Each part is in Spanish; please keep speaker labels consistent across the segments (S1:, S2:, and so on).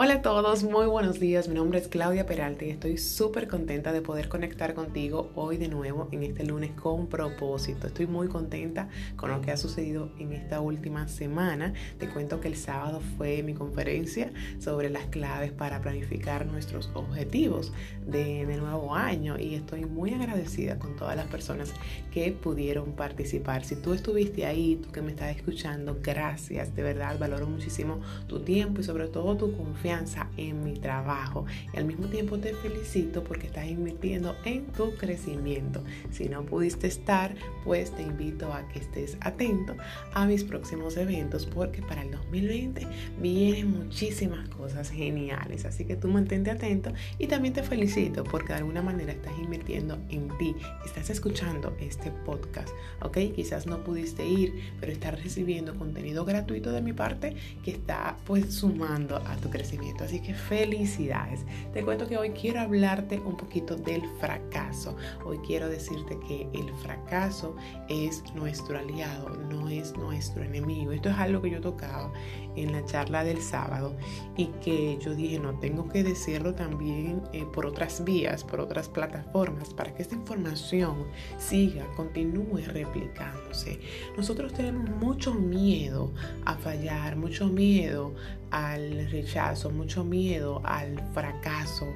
S1: Hola a todos, muy buenos días. Mi nombre es Claudia Peralta y estoy súper contenta de poder conectar contigo hoy de nuevo en este lunes con propósito. Estoy muy contenta con lo que ha sucedido en esta última semana. Te cuento que el sábado fue mi conferencia sobre las claves para planificar nuestros objetivos de, de nuevo año y estoy muy agradecida con todas las personas que pudieron participar. Si tú estuviste ahí, tú que me estás escuchando, gracias. De verdad, valoro muchísimo tu tiempo y sobre todo tu confianza en mi trabajo. Y al mismo tiempo te felicito porque estás invirtiendo en tu crecimiento. Si no pudiste estar, pues te invito a que estés atento a mis próximos eventos porque para el 2020 vienen muchísimas cosas geniales. Así que tú mantente atento y también te felicito porque de alguna manera estás invirtiendo en ti. Estás escuchando este podcast, ¿ok? Quizás no pudiste ir, pero estás recibiendo contenido gratuito de mi parte que está pues sumando a tu crecimiento Así que felicidades. Te cuento que hoy quiero hablarte un poquito del fracaso. Hoy quiero decirte que el fracaso es nuestro aliado, no es nuestro enemigo. Esto es algo que yo tocaba en la charla del sábado y que yo dije, no, tengo que decirlo también eh, por otras vías, por otras plataformas, para que esta información siga, continúe replicándose. Nosotros tenemos mucho miedo a fallar, mucho miedo al rechazo, mucho miedo al fracaso,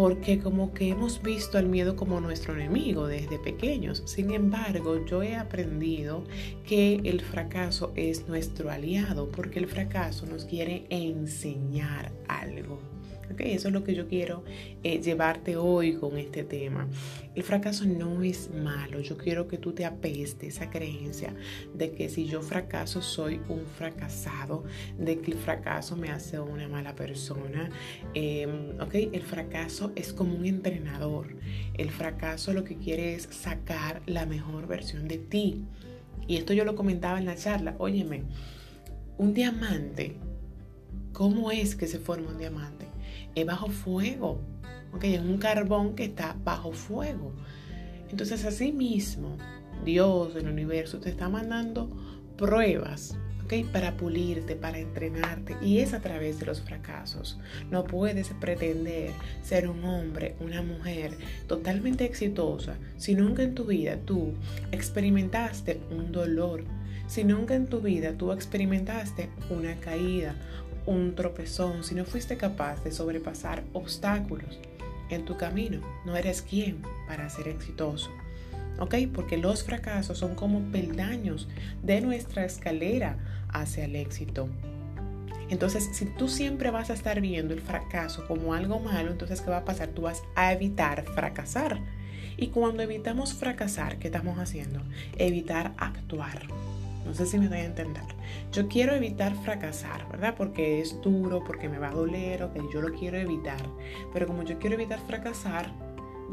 S1: porque como que hemos visto al miedo como nuestro enemigo desde pequeños. Sin embargo, yo he aprendido que el fracaso es nuestro aliado, porque el fracaso nos quiere enseñar algo. Eso es lo que yo quiero eh, llevarte hoy con este tema. El fracaso no es malo. Yo quiero que tú te apeste esa creencia de que si yo fracaso soy un fracasado, de que el fracaso me hace una mala persona. Em, El fracaso es como un entrenador. El fracaso lo que quiere es sacar la mejor versión de ti. Y esto yo lo comentaba en la charla. Óyeme, un diamante, ¿cómo es que se forma un diamante? es bajo fuego. ¿okay? Es un carbón que está bajo fuego. Entonces, así mismo, Dios, el universo, te está mandando pruebas ¿okay? para pulirte, para entrenarte. Y es a través de los fracasos. No puedes pretender ser un hombre, una mujer totalmente exitosa si nunca en tu vida tú experimentaste un dolor. Si nunca en tu vida tú experimentaste una caída, un tropezón, si no fuiste capaz de sobrepasar obstáculos en tu camino, no eres quien para ser exitoso. ¿Ok? Porque los fracasos son como peldaños de nuestra escalera hacia el éxito. Entonces, si tú siempre vas a estar viendo el fracaso como algo malo, entonces, ¿qué va a pasar? Tú vas a evitar fracasar. Y cuando evitamos fracasar, ¿qué estamos haciendo? Evitar actuar. No sé si me doy a entender. Yo quiero evitar fracasar, ¿verdad? Porque es duro, porque me va a doler, o que yo lo quiero evitar. Pero como yo quiero evitar fracasar,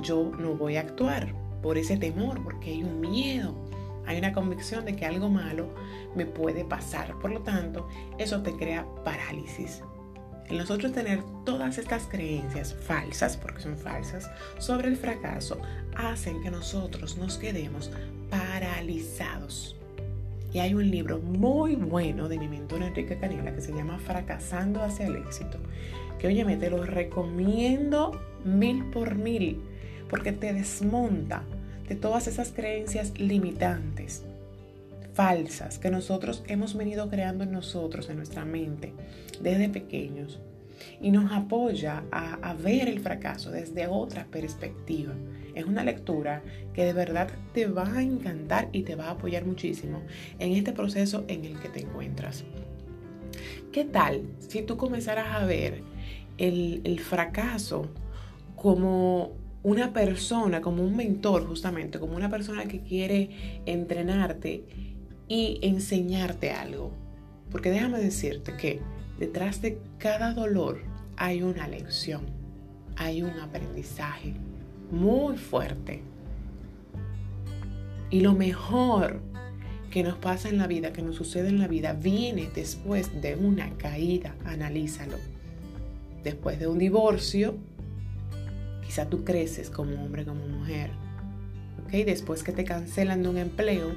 S1: yo no voy a actuar por ese temor, porque hay un miedo. Hay una convicción de que algo malo me puede pasar. Por lo tanto, eso te crea parálisis. El nosotros tener todas estas creencias falsas, porque son falsas, sobre el fracaso, hacen que nosotros nos quedemos paralizados. Y hay un libro muy bueno de mi mentor Enrique Canela que se llama Fracasando hacia el éxito. Que oye, te lo recomiendo mil por mil porque te desmonta de todas esas creencias limitantes, falsas, que nosotros hemos venido creando en nosotros, en nuestra mente, desde pequeños. Y nos apoya a, ver el fracaso desde otra perspectiva. Es una lectura que de verdad te va a encantar y te va a apoyar muchísimo en este proceso en el que te encuentras. ¿Qué tal si tú comenzaras a ver el, fracaso como una persona, como un mentor justamente, como una persona que quiere entrenarte y enseñarte algo? Porque déjame decirte que detrás de cada dolor hay una lección, hay un aprendizaje, muy fuerte. Y lo mejor que nos pasa en la vida, que nos sucede en la vida, viene después de una caída. Analízalo. Después de un divorcio, quizá tú creces como hombre, como mujer. ¿Ok? Después que te cancelan de un empleo,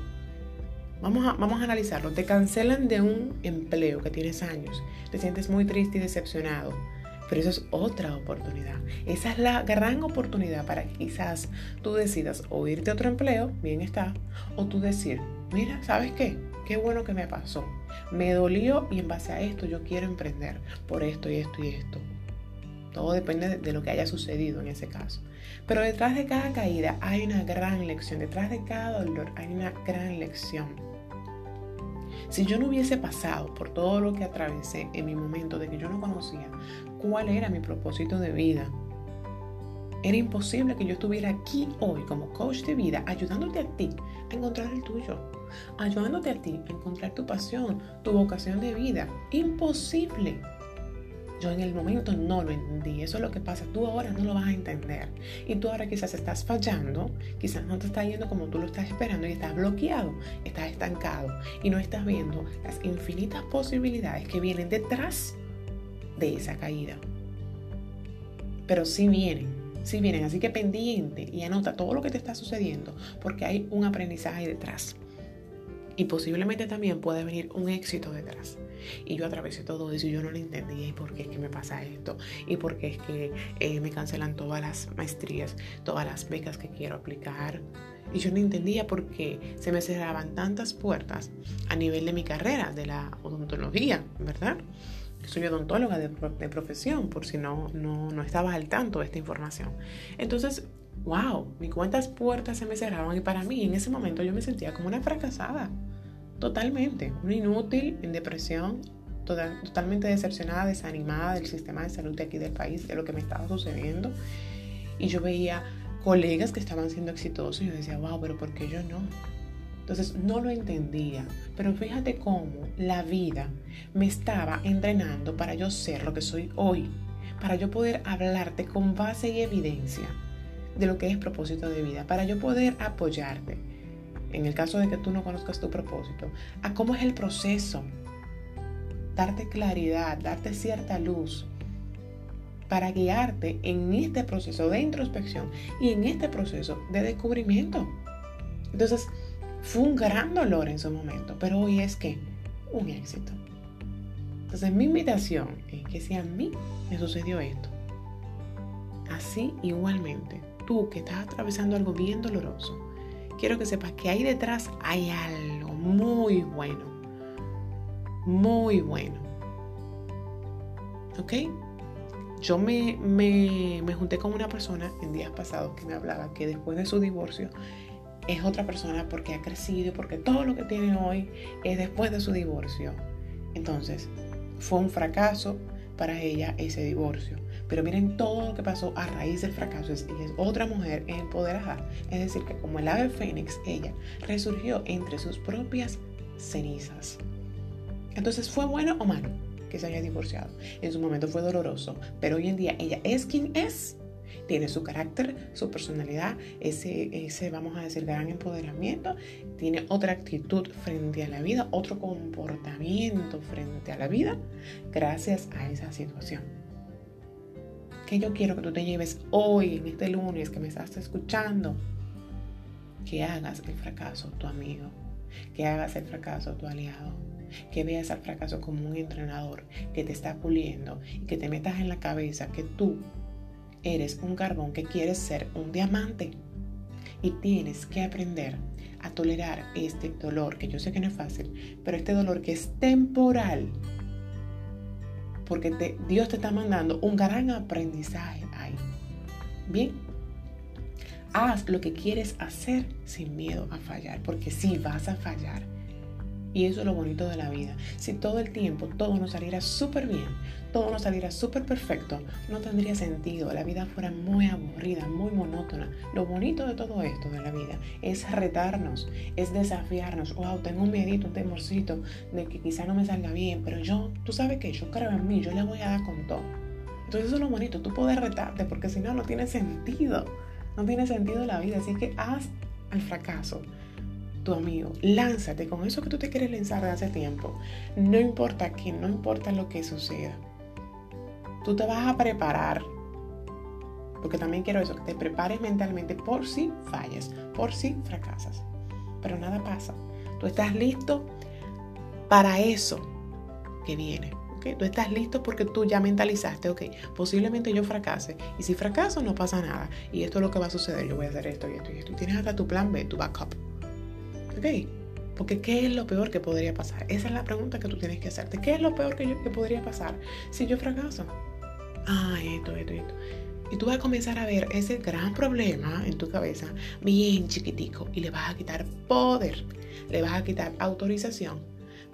S1: Vamos a, vamos a analizarlo. Te cancelan de un empleo que tienes años. Te sientes muy triste y decepcionado. Pero eso es otra oportunidad. Esa es la gran oportunidad para que quizás tú decidas o irte a otro empleo, bien está, o tú decir, mira, ¿sabes qué? Qué bueno que me pasó. Me dolió y en base a esto yo quiero emprender por esto y esto y esto. Todo depende de lo que haya sucedido en ese caso. Pero detrás de cada caída hay una gran lección. Detrás de cada dolor hay una gran lección. Si yo no hubiese pasado por todo lo que atravesé en mi momento de que yo no conocía cuál era mi propósito de vida, era imposible que yo estuviera aquí hoy como coach de vida ayudándote a ti a encontrar el tuyo, ayudándote a ti a encontrar tu pasión, tu vocación de vida. Imposible. Yo en el momento no lo entendí. Eso es lo que pasa. Tú ahora no lo vas a entender. Y tú ahora quizás estás fallando, quizás no te está yendo como tú lo estás esperando y estás bloqueado, estás estancado y no estás viendo las infinitas posibilidades que vienen detrás de esa caída. Pero sí vienen, sí vienen. Así que pendiente y anota todo lo que te está sucediendo porque hay un aprendizaje detrás. Y posiblemente también puede venir un éxito detrás. Y yo atravesé todo eso y yo no lo entendía. ¿Y por qué es que me pasa esto? ¿Y por qué es que eh, me cancelan todas las maestrías, todas las becas que quiero aplicar? Y yo no entendía por qué se me cerraban tantas puertas a nivel de mi carrera, de la odontología, ¿verdad? Soy odontóloga de, de profesión, por si no, no, no estabas al tanto de esta información. Entonces, wow, mis cuantas puertas se me cerraban y para mí en ese momento yo me sentía como una fracasada, totalmente, una inútil, en depresión, totalmente decepcionada, desanimada del sistema de salud de aquí del país, de lo que me estaba sucediendo. Y yo veía colegas que estaban siendo exitosos y yo decía, wow, pero ¿por qué yo no? Entonces no lo entendía, pero fíjate cómo la vida me estaba entrenando para yo ser lo que soy hoy, para yo poder hablarte con base y evidencia de lo que es propósito de vida, para yo poder apoyarte, en el caso de que tú no conozcas tu propósito, a cómo es el proceso, darte claridad, darte cierta luz, para guiarte en este proceso de introspección y en este proceso de descubrimiento. Entonces, fue un gran dolor en su momento, pero hoy es que un éxito. Entonces, mi invitación es que si a mí me sucedió esto, así igualmente tú que estás atravesando algo bien doloroso, quiero que sepas que ahí detrás hay algo muy bueno. Muy bueno. ¿Ok? Yo me, me, me junté con una persona en días pasados que me hablaba que después de su divorcio es otra persona porque ha crecido porque todo lo que tiene hoy es después de su divorcio. Entonces, fue un fracaso para ella ese divorcio. Pero miren todo lo que pasó a raíz del fracaso. Es, es otra mujer empoderada. Es decir, que como el ave fénix, ella resurgió entre sus propias cenizas. Entonces, ¿fue bueno o malo que se haya divorciado? En su momento fue doloroso, pero hoy en día ella es quien es. Tiene su carácter, su personalidad, ese, ese, vamos a decir, gran empoderamiento. Tiene otra actitud frente a la vida, otro comportamiento frente a la vida, gracias a esa situación que yo quiero que tú te lleves hoy, en este lunes que me estás escuchando, que hagas el fracaso tu amigo, que hagas el fracaso tu aliado, que veas al fracaso como un entrenador que te está puliendo y que te metas en la cabeza que tú eres un carbón que quieres ser un diamante y tienes que aprender a tolerar este dolor, que yo sé que no es fácil, pero este dolor que es temporal porque Dios te está mandando un gran aprendizaje ahí. Bien, haz lo que quieres hacer sin miedo a fallar, porque sí vas a fallar. Y eso es lo bonito de la vida. Si todo el tiempo todo nos saliera súper bien, todo nos saliera súper perfecto, no tendría sentido. La vida fuera muy aburrida, muy monótona. Lo bonito de todo esto de la vida es retarnos, es desafiarnos. Wow, tengo un miedito, un temorcito de que quizá no me salga bien, pero yo, tú sabes que yo creo en mí, yo le voy a dar con todo. Entonces eso es lo bonito, tú puedes retarte porque si no, no tiene sentido. No tiene sentido la vida. Así que haz al fracaso amigo. Lánzate con eso que tú te quieres lanzar de hace tiempo. No importa quién, no importa lo que suceda. Tú te vas a preparar. Porque también quiero eso, que te prepares mentalmente por si falles, por si fracasas. Pero nada pasa. Tú estás listo para eso que viene. ¿okay? Tú estás listo porque tú ya mentalizaste, ok, posiblemente yo fracase. Y si fracaso, no pasa nada. Y esto es lo que va a suceder. Yo voy a hacer esto y esto y esto. Tienes hasta tu plan B, tu backup. ¿Ok? Porque ¿qué es lo peor que podría pasar? Esa es la pregunta que tú tienes que hacerte. ¿Qué es lo peor que, yo, que podría pasar si yo fracaso? Ah, esto, esto, esto. Y tú vas a comenzar a ver ese gran problema en tu cabeza bien chiquitico y le vas a quitar poder, le vas a quitar autorización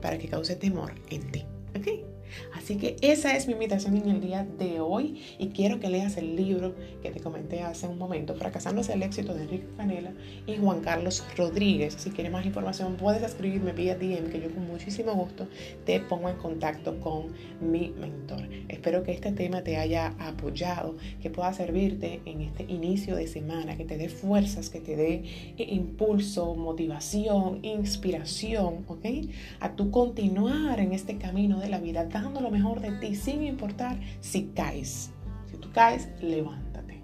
S1: para que cause temor en ti. ¿Ok? Así que esa es mi invitación en el día de hoy y quiero que leas el libro que te comenté hace un momento, Fracasando hacia el éxito de Enrique Canela y Juan Carlos Rodríguez. Si quieres más información puedes escribirme vía DM que yo con muchísimo gusto te pongo en contacto con mi mentor. Espero que este tema te haya apoyado, que pueda servirte en este inicio de semana, que te dé fuerzas, que te dé impulso, motivación, inspiración, ¿ok? A tu continuar en este camino de la vida dando lo mejor de ti sin importar si caes. Si tú caes, levántate.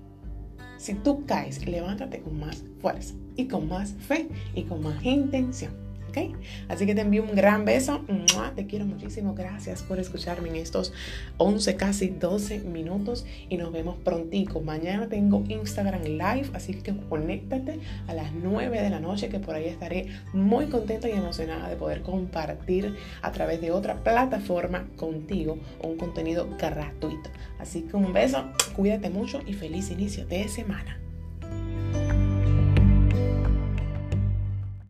S1: Si tú caes, levántate con más fuerza y con más fe y con más intención. Así que te envío un gran beso. Te quiero muchísimo. Gracias por escucharme en estos 11, casi 12 minutos y nos vemos prontico. Mañana tengo Instagram Live, así que conéctate a las 9 de la noche que por ahí estaré muy contenta y emocionada de poder compartir a través de otra plataforma contigo un contenido gratuito. Así que un beso, cuídate mucho y feliz inicio de semana.